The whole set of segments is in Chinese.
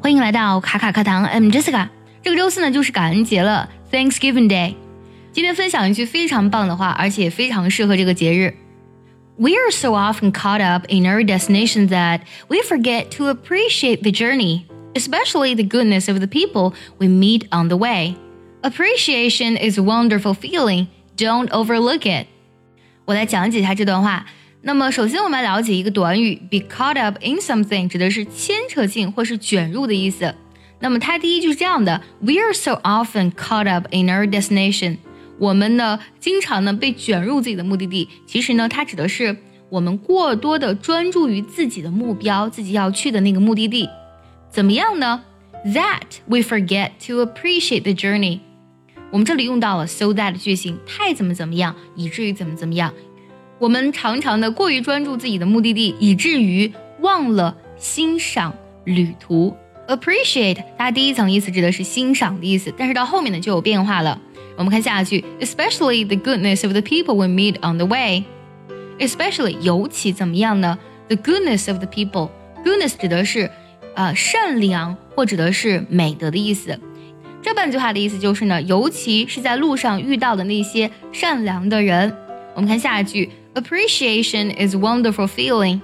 欢迎来到卡卡课堂，I'm Jessica。这个周四呢就是感恩节了，Thanksgiving Day。今天分享一句非常棒的话，而且非常适合这个节日。We are so often caught up in our destination that we forget to appreciate the journey, especially the goodness of the people we meet on the way. Appreciation is a wonderful feeling. Don't overlook it. 我来讲解一下这段话。 那么，首先我们来了解一个短语，be caught up in something，指的是牵扯进或是卷入的意思。那么它第一句是这样的：We are so often caught up in our destination。我们呢，经常呢被卷入自己的目的地。其实呢，它指的是我们过多的专注于自己的目标，自己要去的那个目的地。怎么样呢？That we forget to appreciate the journey。我们这里用到了 so that 句型，太怎么怎么样，以至于怎么怎么样。我们常常的过于专注自己的目的地，以至于忘了欣赏旅途。Appreciate，它第一层意思指的是欣赏的意思，但是到后面呢就有变化了。我们看下一句，especially the goodness of the people we meet on the way。especially 尤其怎么样呢？The goodness of the people，goodness 指的是呃善良或指的是美德的意思。这半句话的意思就是呢，尤其是在路上遇到的那些善良的人。我们看下一句。Appreciation is wonderful feeling。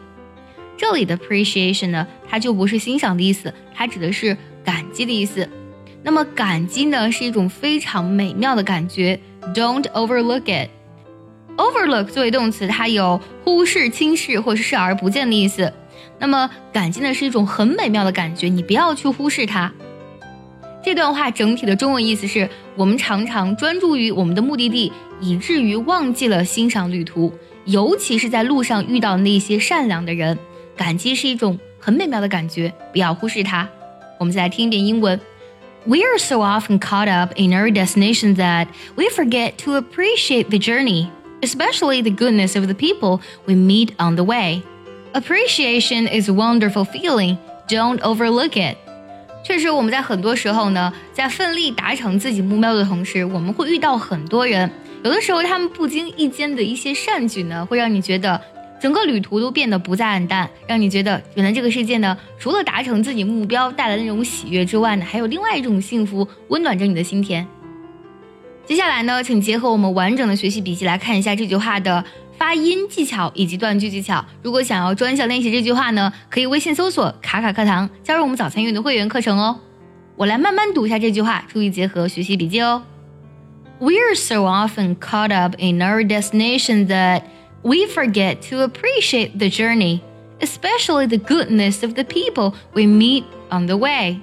这里的 appreciation 呢，它就不是欣赏的意思，它指的是感激的意思。那么感激呢，是一种非常美妙的感觉。Don't overlook it。Overlook 作为动词，它有忽视、轻视或是视而不见的意思。那么感激呢，是一种很美妙的感觉，你不要去忽视它。这段话整体的中文意思是我们常常专注于我们的目的地，以至于忘记了欣赏旅途。尤其是在路上遇到那些善良的人，感激是一种很美妙的感觉，不要忽视它。我们再来听一遍英文。We are so often caught up in our destination that we forget to appreciate the journey, especially the goodness of the people we meet on the way. Appreciation is a wonderful feeling. Don't overlook it. 确实，我们在很多时候呢，在奋力达成自己目标的同时，我们会遇到很多人。 有的时候，他们不经意间的一些善举呢，会让你觉得整个旅途都变得不再暗淡，让你觉得原来这个世界呢，除了达成自己目标带来的那种喜悦之外呢，还有另外一种幸福温暖着你的心田。接下来呢，请结合我们完整的学习笔记来看一下这句话的发音技巧以及断句技巧。如果想要专项练习这句话呢，可以微信搜索“卡卡课堂”，加入我们早餐运的会员课程哦。我来慢慢读一下这句话，注意结合学习笔记哦。We're so often caught up in our destination that we forget to appreciate the journey, especially the goodness of the people we meet on the way.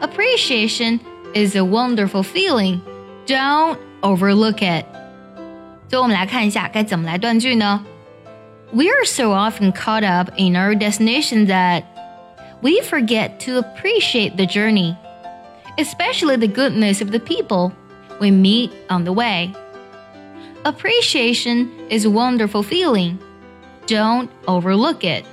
Appreciation is a wonderful feeling. Don't overlook it. 最后我们来看一下该怎么来断句呢？We're so often caught up in our destination that we forget to appreciate the journey, especially the goodness of the people we meet on the way. Appreciation is a wonderful feeling. Don't overlook it.